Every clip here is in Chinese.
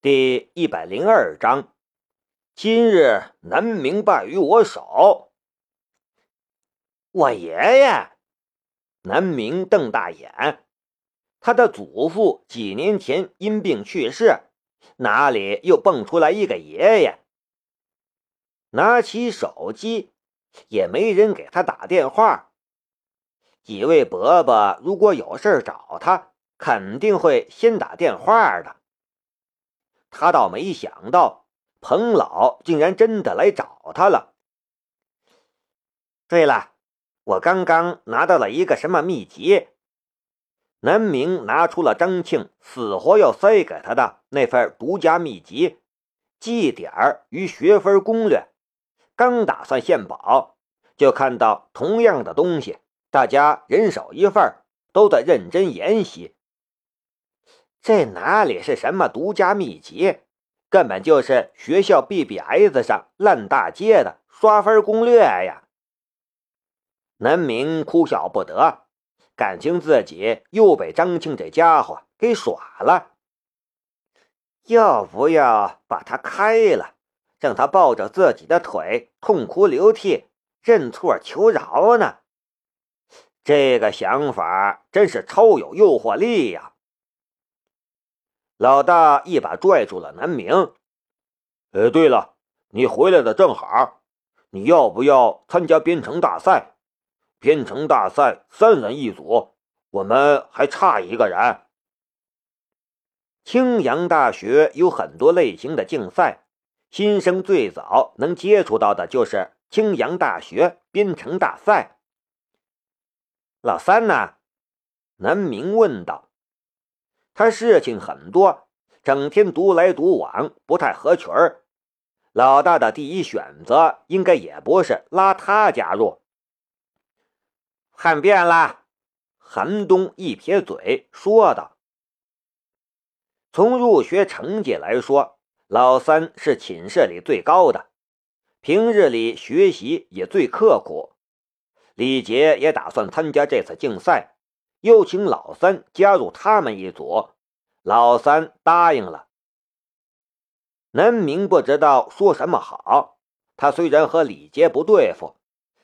第一百零二章，今日南明败于我手。我爷爷，南明瞪大眼，他的祖父几年前因病去世，哪里又蹦出来一个爷爷？拿起手机，也没人给他打电话。几位伯伯如果有事找他，肯定会先打电话的。他倒没想到，彭老竟然真的来找他了。对了，我刚刚拿到了一个什么秘籍？南明拿出了张庆死活要塞给他的那份独家秘籍《记点与学分攻略》。刚打算献宝，就看到同样的东西，大家人手一份，都在认真研习。这哪里是什么独家秘籍，根本就是学校 BBS 上烂大街的刷分攻略呀！南明哭笑不得，感情自己又被张庆这家伙给耍了。要不要把他开了，让他抱着自己的腿痛哭流涕，认错求饶呢？这个想法真是超有诱惑力呀！老大一把拽住了南明。呃，对了，你回来的正好，你要不要参加编程大赛？编程大赛三人一组，我们还差一个人。青阳大学有很多类型的竞赛，新生最早能接触到的就是青阳大学编程大赛。老三呢？南明问道。他事情很多，整天独来独往，不太合群儿。老大的第一选择应该也不是拉他加入。看遍了，韩东一撇嘴说道：“从入学成绩来说，老三是寝室里最高的，平日里学习也最刻苦。李杰也打算参加这次竞赛。”又请老三加入他们一组，老三答应了。南明不知道说什么好。他虽然和李杰不对付，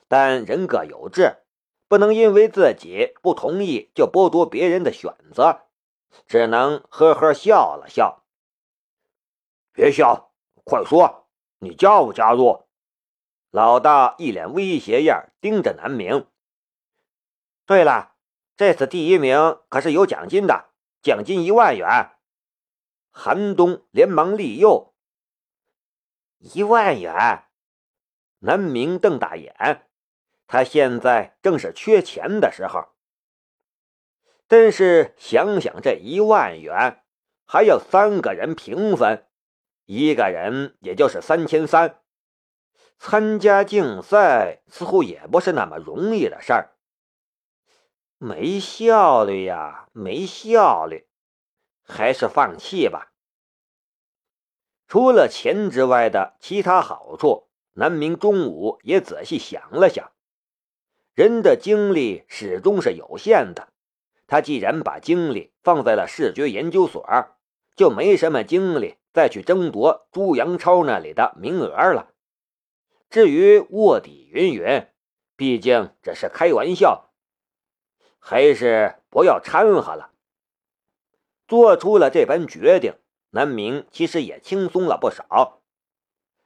但人各有志，不能因为自己不同意就剥夺别人的选择，只能呵呵笑了笑。别笑，快说，你加不加入？老大一脸威胁样盯着南明。对了。这次第一名可是有奖金的，奖金一万元。韩东连忙利诱。一万元，南明瞪大眼，他现在正是缺钱的时候。但是想想这一万元，还要三个人平分，一个人也就是三千三，参加竞赛似乎也不是那么容易的事儿。没效率呀，没效率，还是放弃吧。除了钱之外的其他好处，南明中午也仔细想了想。人的精力始终是有限的，他既然把精力放在了视觉研究所，就没什么精力再去争夺朱阳超那里的名额了。至于卧底云云，毕竟这是开玩笑。还是不要掺和了。做出了这般决定，南明其实也轻松了不少。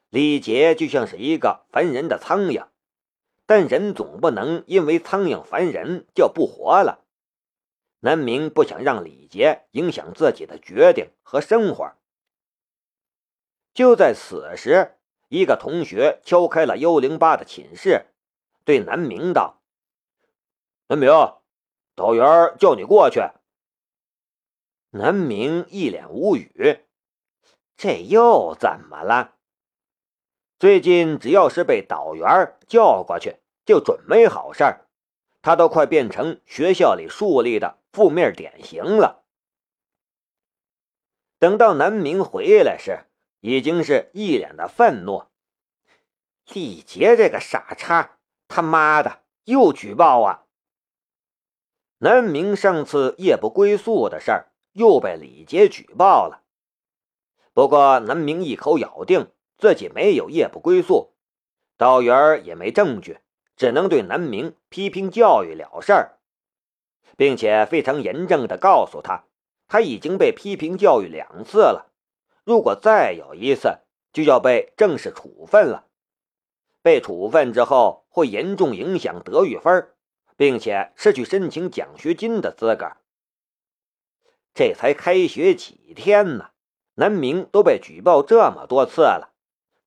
李杰就像是一个烦人的苍蝇，但人总不能因为苍蝇烦人就不活了。南明不想让李杰影响自己的决定和生活。就在此时，一个同学敲开了幺零八的寝室，对南明道：“南明。”导员叫你过去。南明一脸无语，这又怎么了？最近只要是被导员叫过去，就准没好事儿。他都快变成学校里树立的负面典型了。等到南明回来时，已经是一脸的愤怒。李杰这个傻叉，他妈的又举报啊！南明上次夜不归宿的事儿又被李杰举报了。不过南明一口咬定自己没有夜不归宿，道员也没证据，只能对南明批评教育了事儿，并且非常严正的告诉他，他已经被批评教育两次了，如果再有一次，就要被正式处分了。被处分之后，会严重影响德育分，并且失去申请奖学金的资格。这才开学几天呢，南明都被举报这么多次了，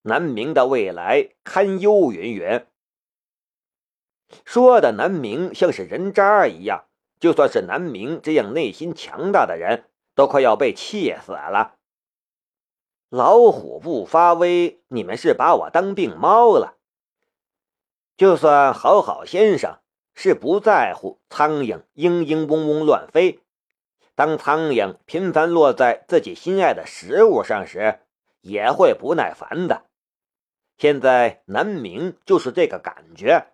南明的未来堪忧云云。说的南明像是人渣一样，就算是南明这样内心强大的人，都快要被气死了。老虎不发威，你们是把我当病猫了？就算好好先生是不在乎苍蝇嘤嘤嗡嗡乱飞，当苍蝇频繁落在自己心爱的食物上时，也会不耐烦的。现在南明就是这个感觉。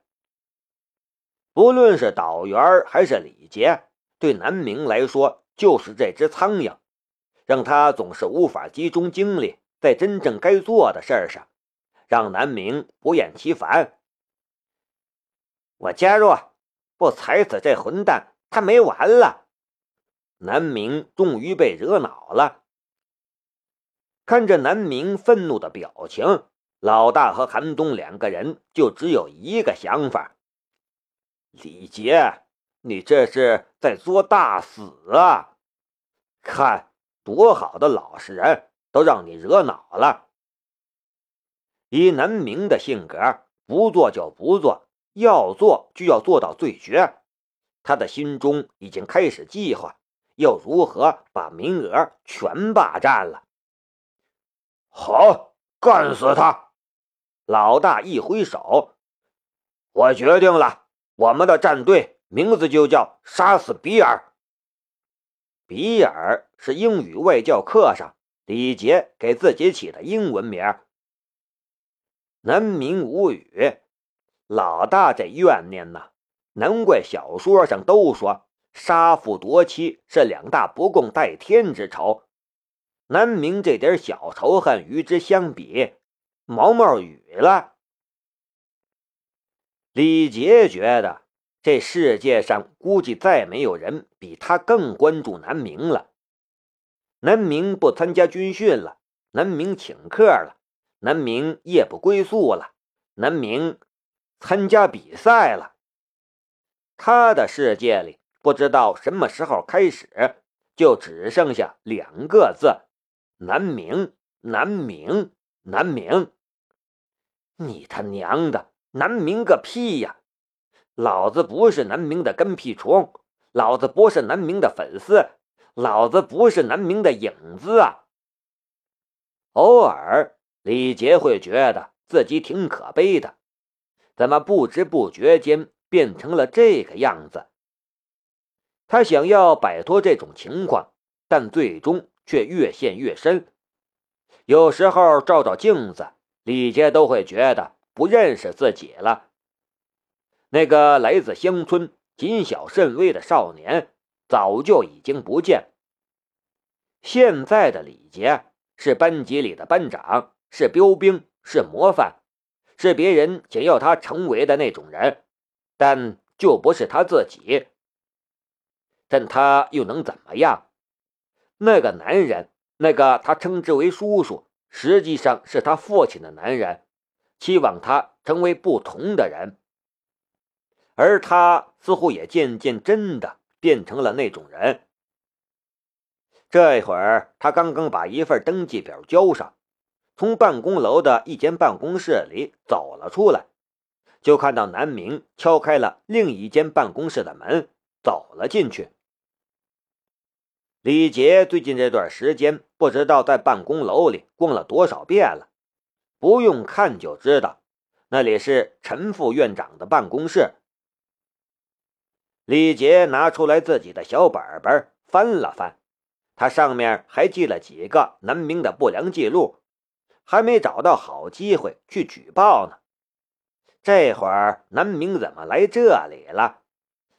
不论是导员还是李杰，对南明来说就是这只苍蝇。让他总是无法集中精力在真正该做的事儿上，让南明不厌其烦。我加入，不踩死这混蛋，他没完了。南明终于被惹恼了，看着南明愤怒的表情，老大和韩东两个人就只有一个想法：李杰，你这是在作大死啊！看。多好的老实人，都让你惹恼了。以南明的性格，不做就不做，要做就要做到最绝。他的心中已经开始计划，要如何把名额全霸占了。好，干死他！老大一挥手，我决定了，我们的战队名字就叫“杀死比尔”。比尔是英语外教课上李杰给自己起的英文名。南明无语，老大这怨念呐，难怪小说上都说杀父夺妻是两大不共戴天之仇。南明这点小仇恨与之相比，毛毛雨了。李杰觉得。这世界上估计再没有人比他更关注南明了。南明不参加军训了，南明请客了，南明夜不归宿了，南明参加比赛了。他的世界里，不知道什么时候开始，就只剩下两个字：南明，南明，南明。你他娘的，南明个屁呀！老子不是南明的跟屁虫，老子不是南明的粉丝，老子不是南明的影子啊！偶尔，李杰会觉得自己挺可悲的，怎么不知不觉间变成了这个样子？他想要摆脱这种情况，但最终却越陷越深。有时候照照镜子，李杰都会觉得不认识自己了。那个来自乡村、谨小慎微的少年，早就已经不见。现在的李杰是班级里的班长，是标兵，是模范，是别人想要他成为的那种人，但就不是他自己。但他又能怎么样？那个男人，那个他称之为叔叔，实际上是他父亲的男人，期望他成为不同的人。而他似乎也渐渐真的变成了那种人。这会儿，他刚刚把一份登记表交上，从办公楼的一间办公室里走了出来，就看到南明敲开了另一间办公室的门，走了进去。李杰最近这段时间不知道在办公楼里逛了多少遍了，不用看就知道，那里是陈副院长的办公室。李杰拿出来自己的小本本翻了翻，他上面还记了几个南明的不良记录，还没找到好机会去举报呢。这会儿南明怎么来这里了？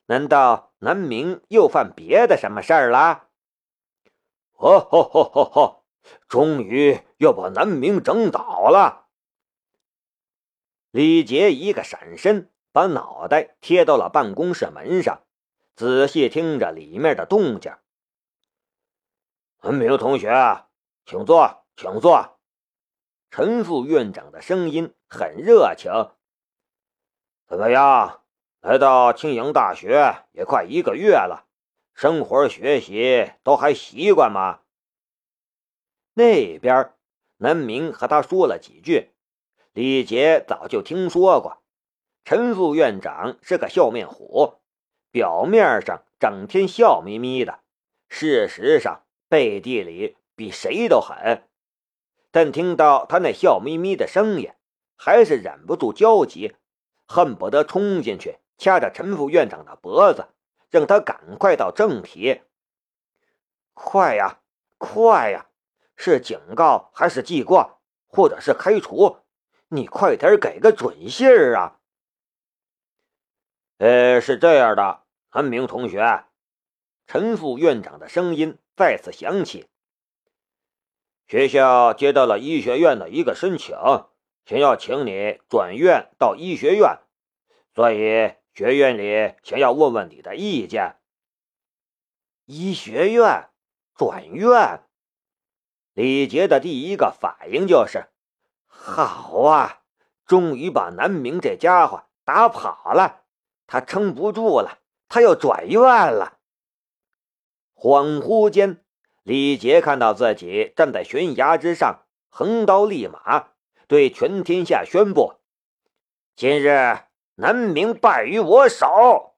难道南明又犯别的什么事儿了？哦吼吼吼吼！终于要把南明整倒了。李杰一个闪身，把脑袋贴到了办公室门上，仔细听着里面的动静。南明同学，请坐，请坐。陈副院长的声音很热情。怎么样？来到青阳大学也快一个月了，生活学习都还习惯吗？那边，南明和他说了几句。李杰早就听说过，陈副院长是个笑面虎，表面上整天笑眯眯的，事实上背地里比谁都狠。但听到他那笑眯眯的声音，还是忍不住焦急，恨不得冲进去掐着陈副院长的脖子，让他赶快到正题。快呀，快呀！是警告还是记挂，或者是开除？你快点给个准信儿啊！呃，是这样的，安明同学，陈副院长的声音再次响起。学校接到了医学院的一个申请，想要请你转院到医学院，所以学院里想要问问你的意见。医学院转院，李杰的第一个反应就是：好啊，终于把南明这家伙打跑了，他撑不住了，他要转院了。恍惚间。李杰看到自己站在悬崖之上，横刀立马，对全天下宣布：今日南明败于我手。